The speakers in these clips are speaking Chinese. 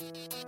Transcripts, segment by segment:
you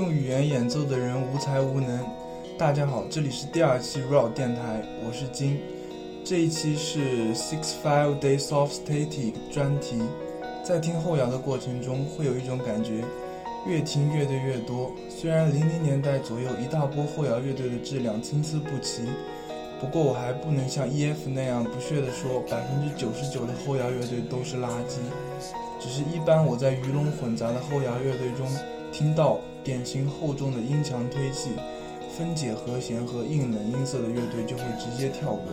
用语言演奏的人无才无能。大家好，这里是第二期 Raw 电台，我是金。这一期是 Six Five Day Soft Static 专题。在听后摇的过程中，会有一种感觉，越听乐队越多。虽然零零年代左右一大波后摇乐队的质量参差不齐，不过我还不能像 EF 那样不屑地说百分之九十九的后摇乐队都是垃圾。只是一般我在鱼龙混杂的后摇乐队中听到典型厚重的音墙推器、分解和弦和硬冷音色的乐队，就会直接跳过，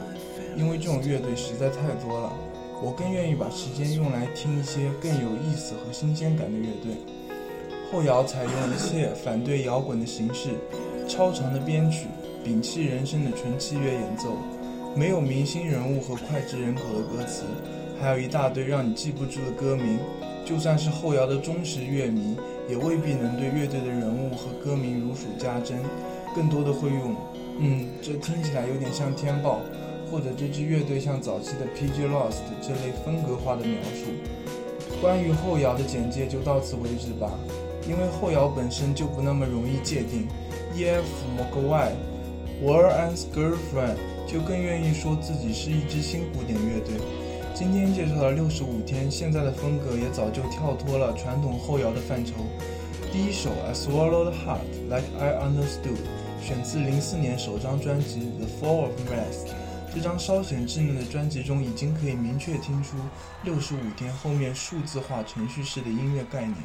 因为这种乐队实在太多了。我更愿意把时间用来听一些更有意思和新鲜感的乐队。后摇采用一切反对摇滚的形式，超长的编曲，摒弃人声的纯器乐演奏，没有明星人物和脍炙人口的歌词。还有一大堆让你记不住的歌名，就算是后摇的忠实乐迷，也未必能对乐队的人物和歌名如数家珍，更多的会用“嗯，这听起来有点像天豹”或者“这支乐队像早期的 P.G. Lost” 这类风格化的描述。关于后摇的简介就到此为止吧，因为后摇本身就不那么容易界定。E.F. McGuire、War and Girlfriend 就更愿意说自己是一支新古典乐队。今天介绍的六十五天，现在的风格也早就跳脱了传统后摇的范畴。第一首《I Swallowed Heart Like I Understood》选自零四年首张专辑《The Fall of Rest》。这张稍显稚嫩的专辑中，已经可以明确听出六十五天后面数字化程序式的音乐概念。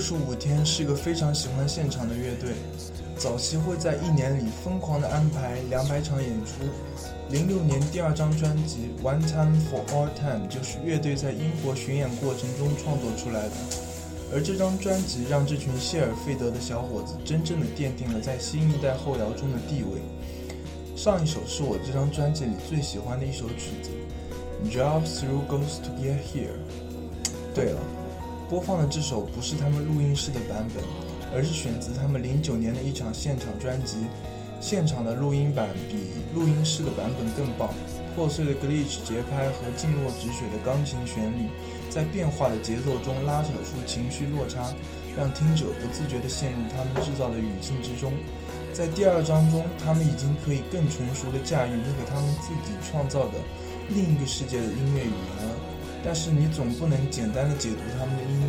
十五天是个非常喜欢现场的乐队，早期会在一年里疯狂的安排两百场演出。零六年第二张专辑《One Time for All Time》就是乐队在英国巡演过程中创作出来的，而这张专辑让这群谢尔费德的小伙子真正的奠定了在新一代后摇中的地位。上一首是我这张专辑里最喜欢的一首曲子，《Drive Through Ghosts to Get Here》。对了，播放的这首不是他们录音室的版本，而是选自他们零九年的一场现场专辑。现场的录音版比录音室的版本更棒。破碎的 glitch 节拍和静若止水的钢琴旋律，在变化的节奏中拉扯出情绪落差，让听者不自觉地陷入他们制造的语境之中。在第二章中，他们已经可以更成熟地驾驭那个他们自己创造的另一个世界的音乐语言了。但是你总不能简单地解读他们的音，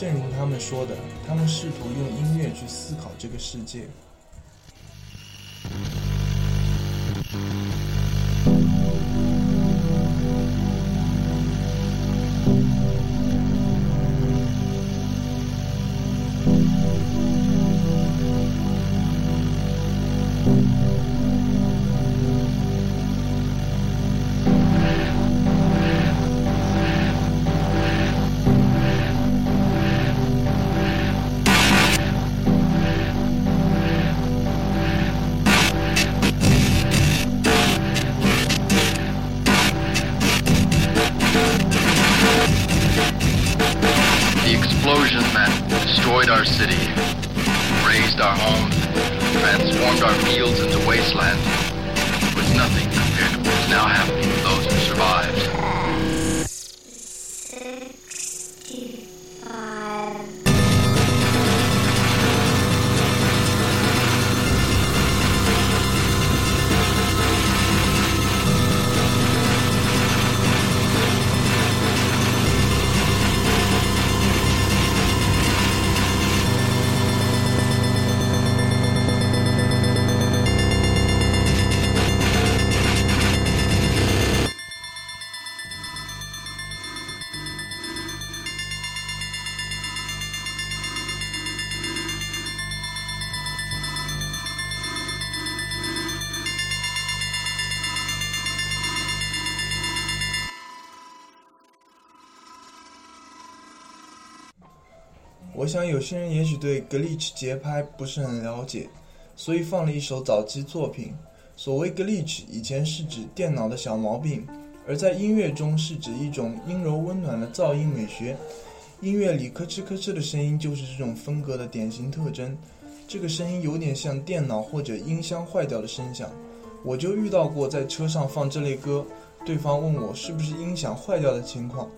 正如他们说的，他们试图用音乐去思考这个世界。我想有些人也许对 glitch 节拍不是很了解，所以放了一首早期作品。所谓 glitch 以前是指电脑的小毛病，而在音乐中是指一种阴柔温暖的噪音美学。音乐里咯吱咯吱的声音就是这种风格的典型特征。这个声音有点像电脑或者音箱坏掉的声响。我就遇到过在车上放这类歌，对方问我是不是音响坏掉的情况。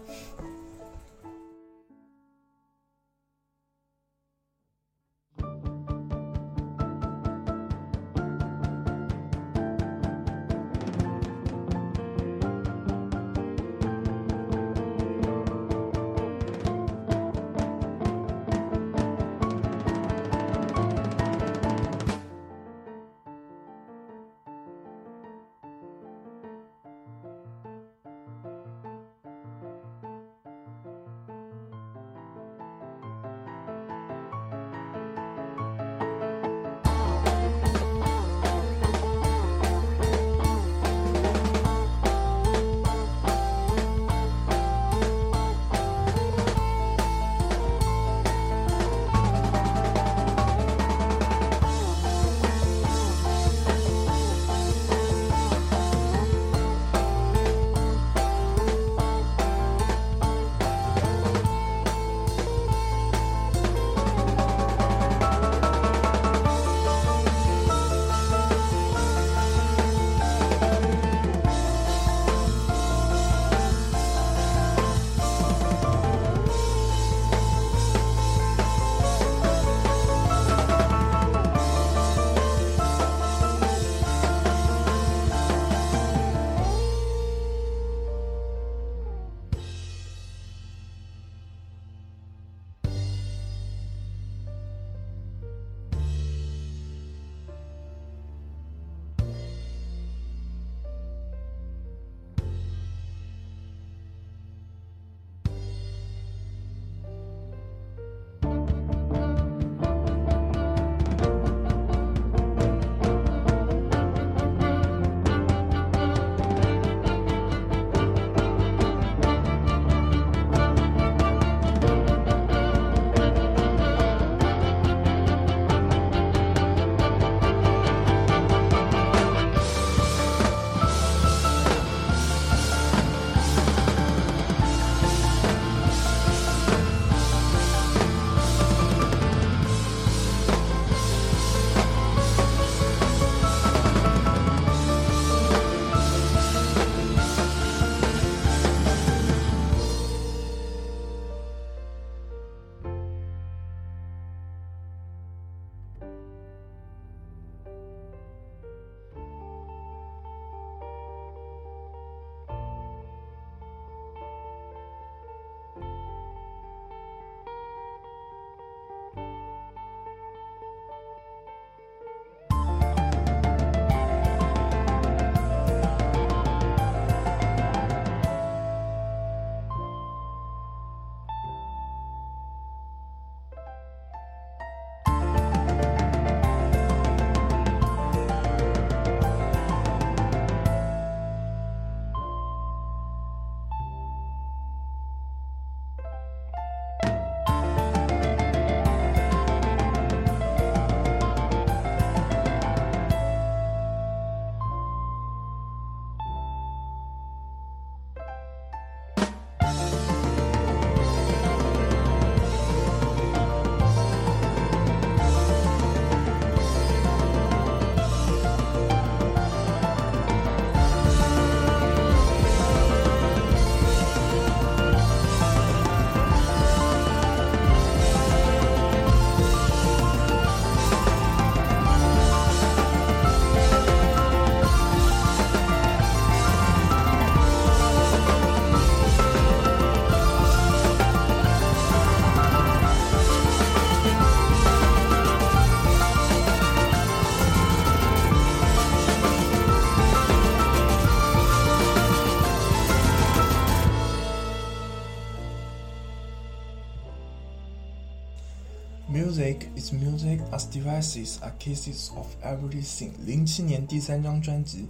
Music as devices are cases of everything。零七年第三张专辑《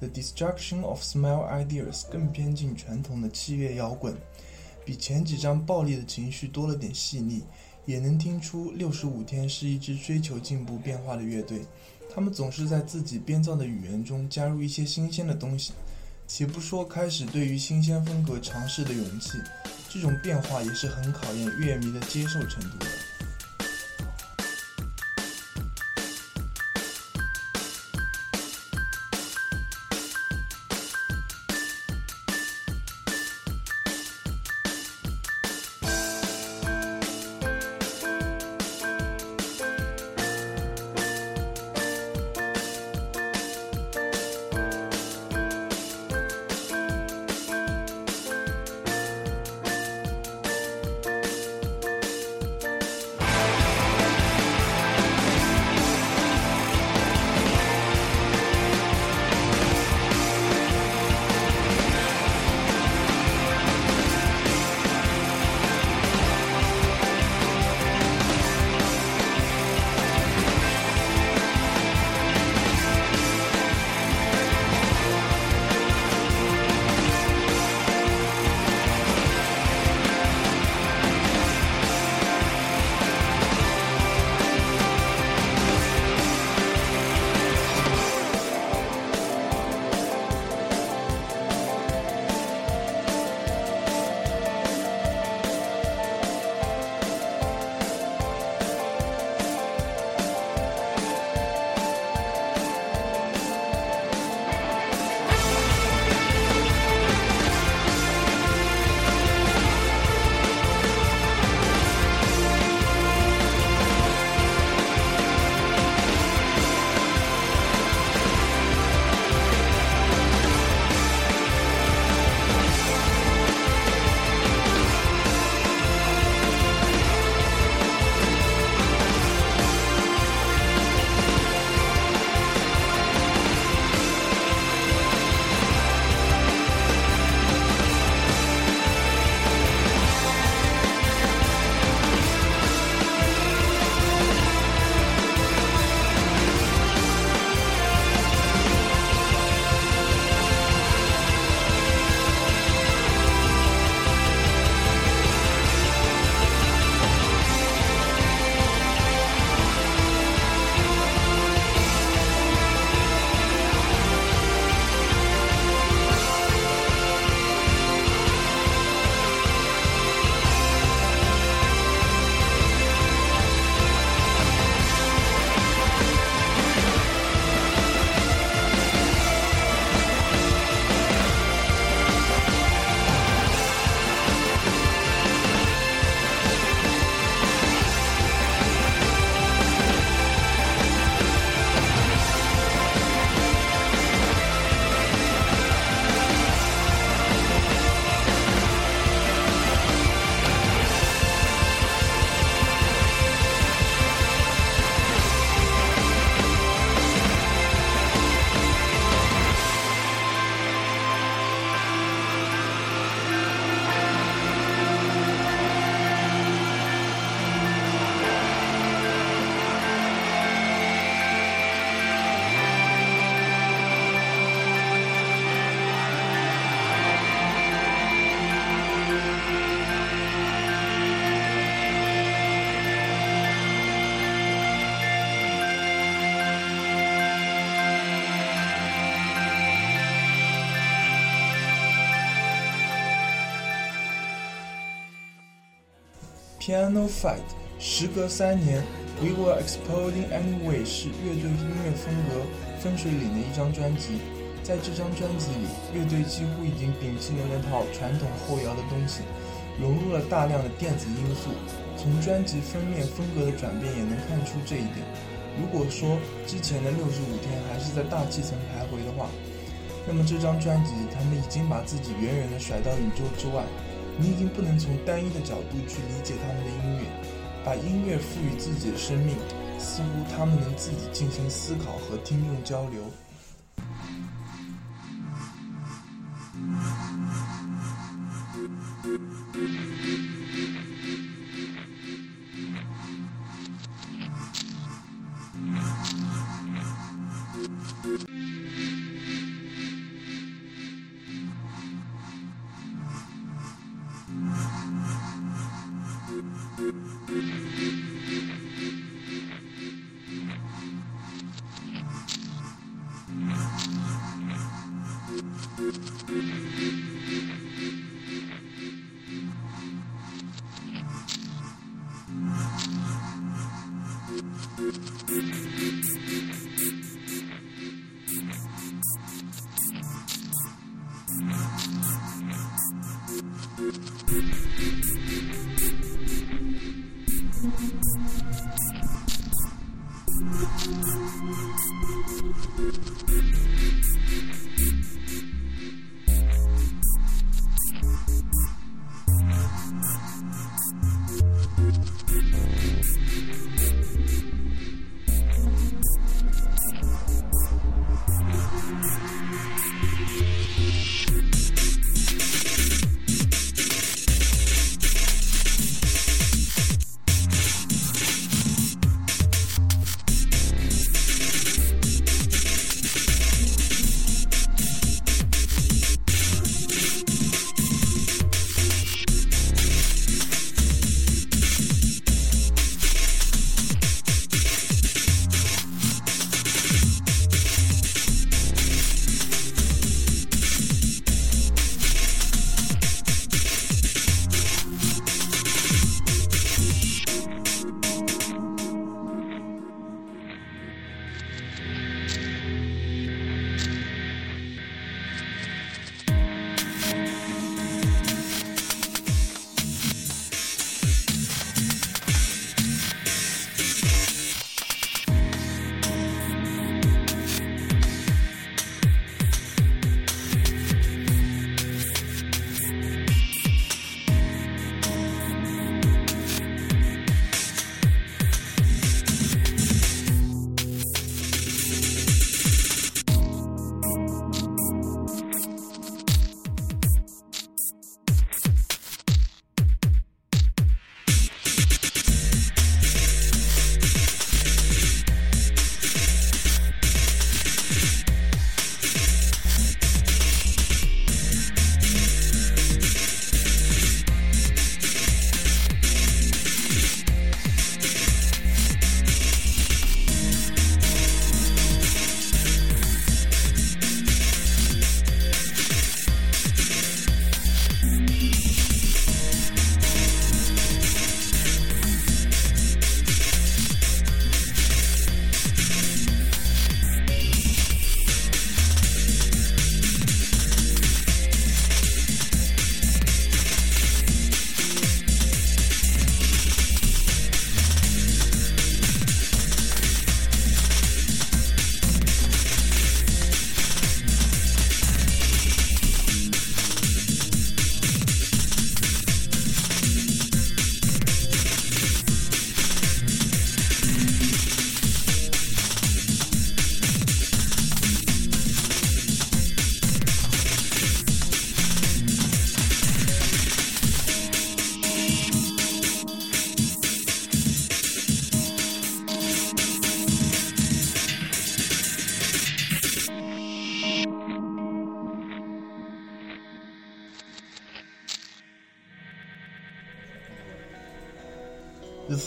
The Destruction of Smile Ideas》更偏近传统的器乐摇滚，比前几张暴力的情绪多了点细腻，也能听出六十五天是一支追求进步变化的乐队。他们总是在自己编造的语言中加入一些新鲜的东西。且不说开始对于新鲜风格尝试的勇气，这种变化也是很考验乐迷的接受程度的。Piano Fight，时隔三年，We Were Exploding Anyway 是乐队音乐风格分水岭的一张专辑。在这张专辑里，乐队几乎已经摒弃了那套传统后摇的东西，融入了大量的电子因素。从专辑封面风格的转变也能看出这一点。如果说之前的六十五天还是在大气层徘徊的话，那么这张专辑他们已经把自己远远地甩到宇宙之外。你已经不能从单一的角度去理解他们的音乐，把音乐赋予自己的生命，似乎他们能自己进行思考和听众交流。Thanks.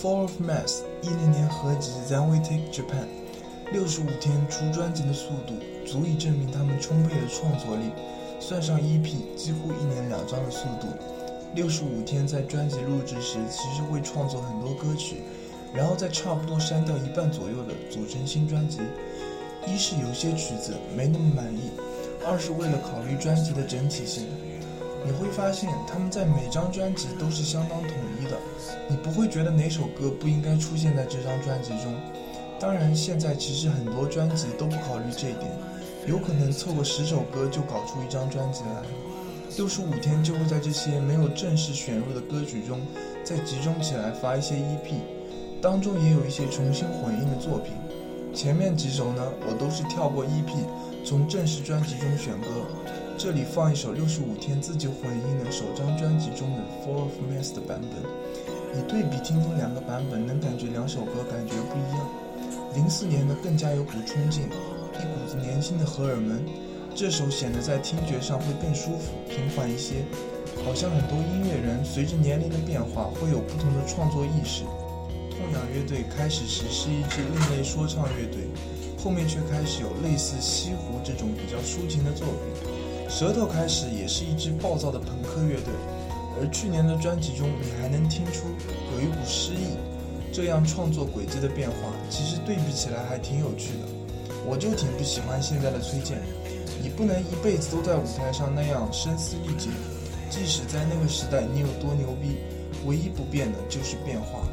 Four of Mass 一零年合集《Then We Take Japan》，六十五天出专辑的速度足以证明他们充沛的创作力。算上 EP，几乎一年两张的速度。六十五天在专辑录制时，其实会创作很多歌曲，然后再差不多删掉一半左右的组成新专辑。一是有些曲子没那么满意，二是为了考虑专辑的整体性。你会发现他们在每张专辑都是相当统一的，你不会觉得哪首歌不应该出现在这张专辑中。当然，现在其实很多专辑都不考虑这一点，有可能凑个十首歌就搞出一张专辑来。六十五天就会在这些没有正式选入的歌曲中再集中起来发一些 EP，当中也有一些重新混音的作品。前面几首呢，我都是跳过 EP，从正式专辑中选歌。这里放一首六十五天自己混音的首张专辑中的《Full of Mess》的版本，你对比听听两个版本，能感觉两首歌感觉不一样。零四年的更加有股冲劲，一股子年轻的荷尔蒙，这首显得在听觉上会更舒服、平缓一些。好像很多音乐人随着年龄的变化会有不同的创作意识。痛仰乐队开始时是一支另类说唱乐队，后面却开始有类似西湖这种比较抒情的作品。舌头开始也是一支暴躁的朋克乐队，而去年的专辑中你还能听出有一股诗意。这样创作轨迹的变化，其实对比起来还挺有趣的。我就挺不喜欢现在的崔健，你不能一辈子都在舞台上那样声嘶力竭。即使在那个时代，你有多牛逼，唯一不变的就是变化。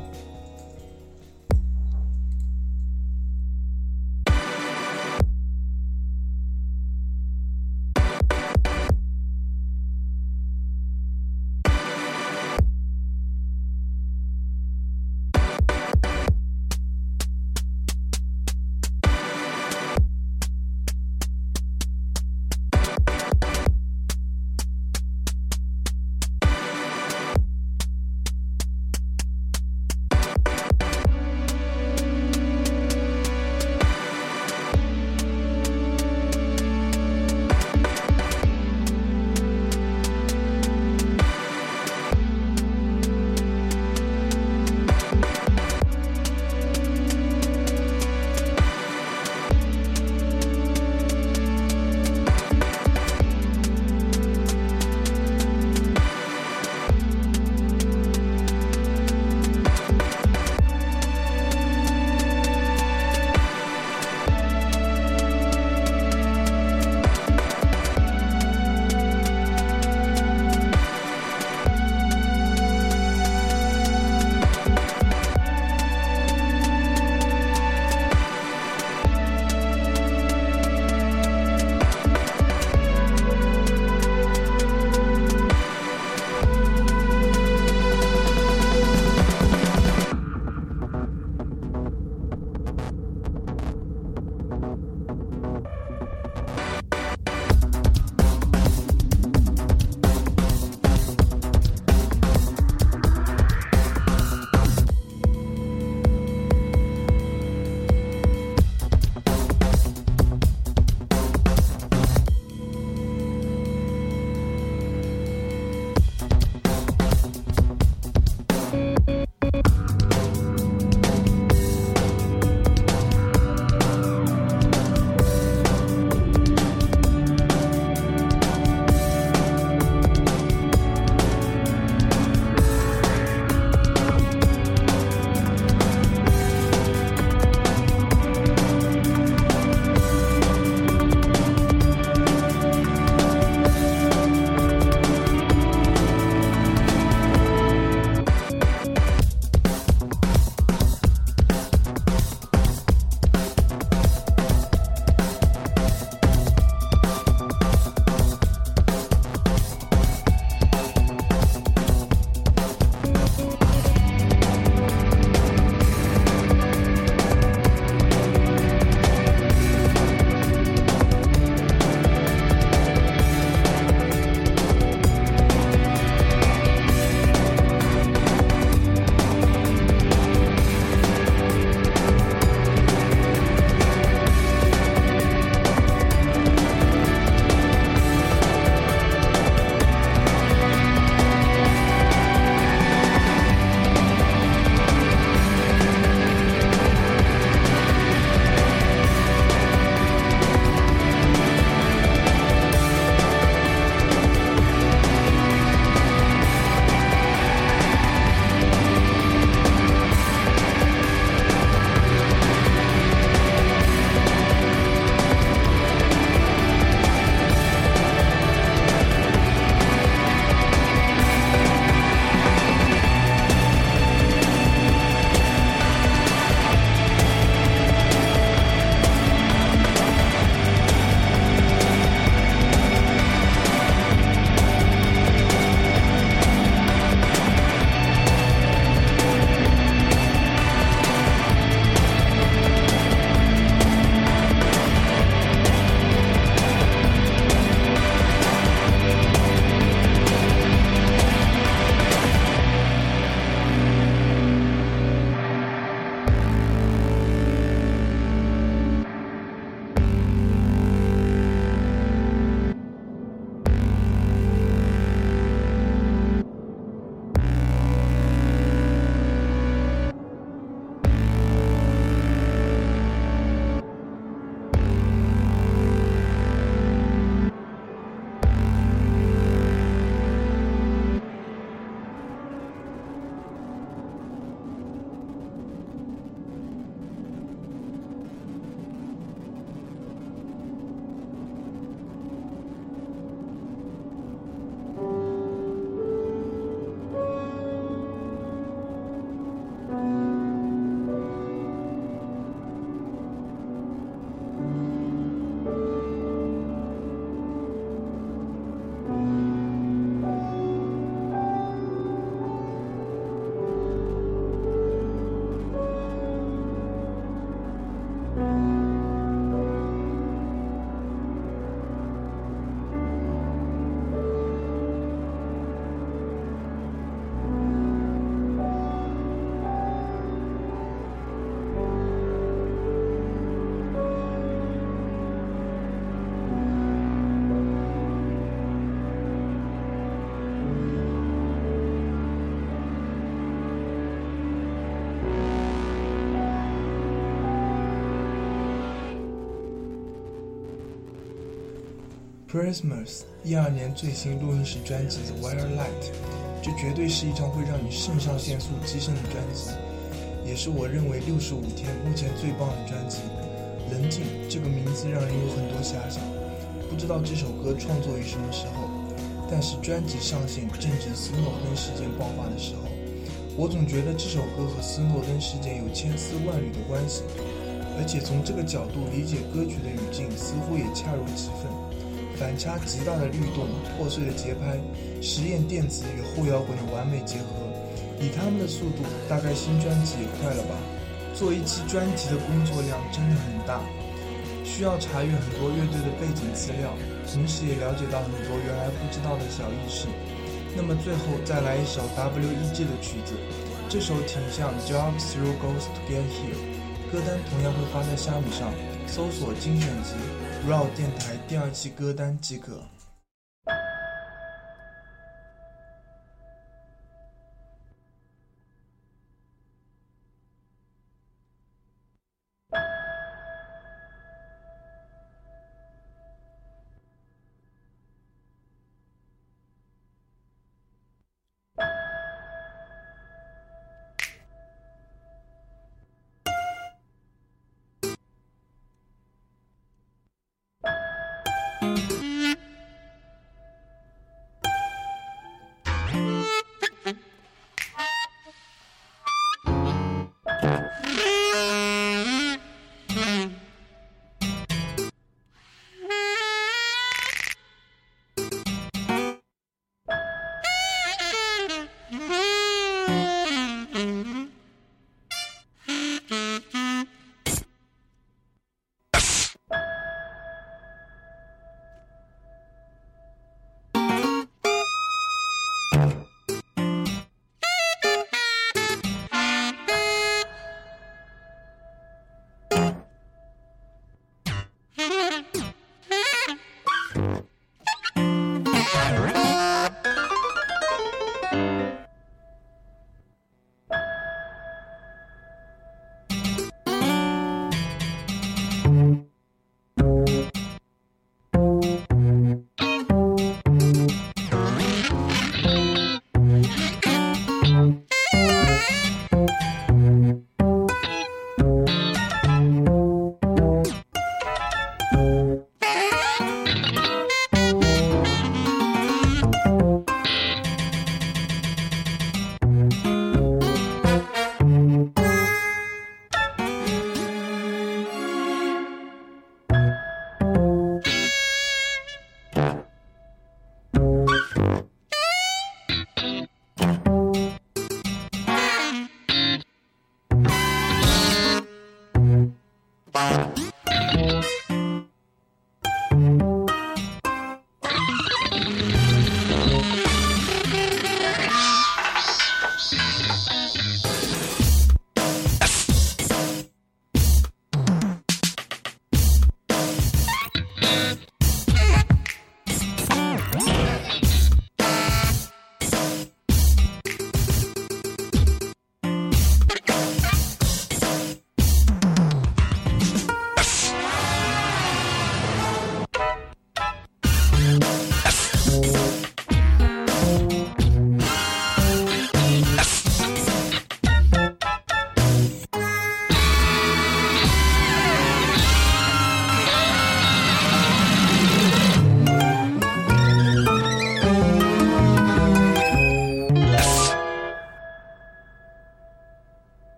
Christmas 一二年最新录音室专辑《The Wire Light》，这绝对是一张会让你肾上腺素激升的专辑，也是我认为六十五天目前最棒的专辑。冷静这个名字让人有很多遐想，不知道这首歌创作于什么时候，但是专辑上线正值斯诺登事件爆发的时候，我总觉得这首歌和斯诺登事件有千丝万缕的关系，而且从这个角度理解歌曲的语境似乎也恰如其分。反差极大的律动，破碎的节拍，实验电子与后摇滚的完美结合。以他们的速度，大概新专辑也快了吧？做一期专辑的工作量真的很大，需要查阅很多乐队的背景资料，同时也了解到很多原来不知道的小意识。那么最后再来一首 W.E.G 的曲子，这首挺像 Jobs Through Goes to Get Here，歌单同样会发在虾米上，搜索精选集。Raw 电台第二期歌单即可。